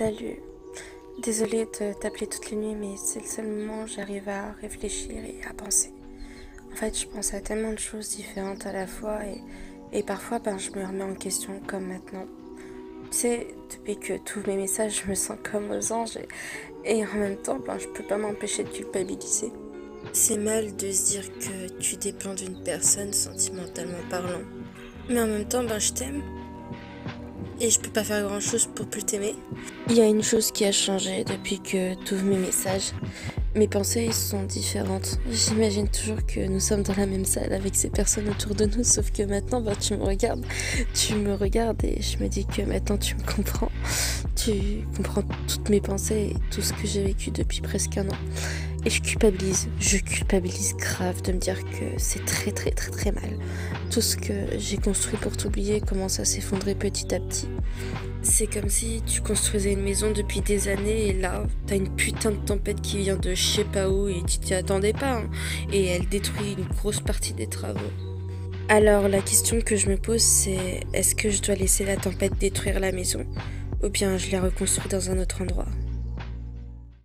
Salut. Désolée de t'appeler toutes les nuits, mais c'est le seul moment où j'arrive à réfléchir et à penser. En fait, je pense à tellement de choses différentes à la fois et, parfois, ben, je me remets en question comme maintenant. Tu sais, depuis que tous mes messages, je me sens comme aux anges et, et en même temps, ben, je peux pas m'empêcher de culpabiliser. C'est mal de se dire que tu dépends d'une personne sentimentalement parlant. Mais en même temps, ben, je t'aime et je peux pas faire grand chose pour plus t'aimer. Il y a une chose qui a changé depuis que tu ouvres mes messages. Mes pensées sont différentes. J'imagine toujours que nous sommes dans la même salle avec ces personnes autour de nous, sauf que maintenant, bah, tu me regardes, tu me regardes et je me dis que maintenant tu me comprends. Tu comprends toutes mes pensées et tout ce que j'ai vécu depuis presque un an. Et je culpabilise, je culpabilise grave de me dire que c'est très très très très mal. Tout ce que j'ai construit pour t'oublier commence à s'effondrer petit à petit. C'est comme si tu construisais une maison depuis des années et là, t'as une putain de tempête qui vient de je sais pas où et tu t'y attendais pas. hein. Et elle détruit une grosse partie des travaux. Alors la question que je me pose c'est est-ce que je dois laisser la tempête détruire la maison? Ou bien je la reconstruis dans un autre endroit?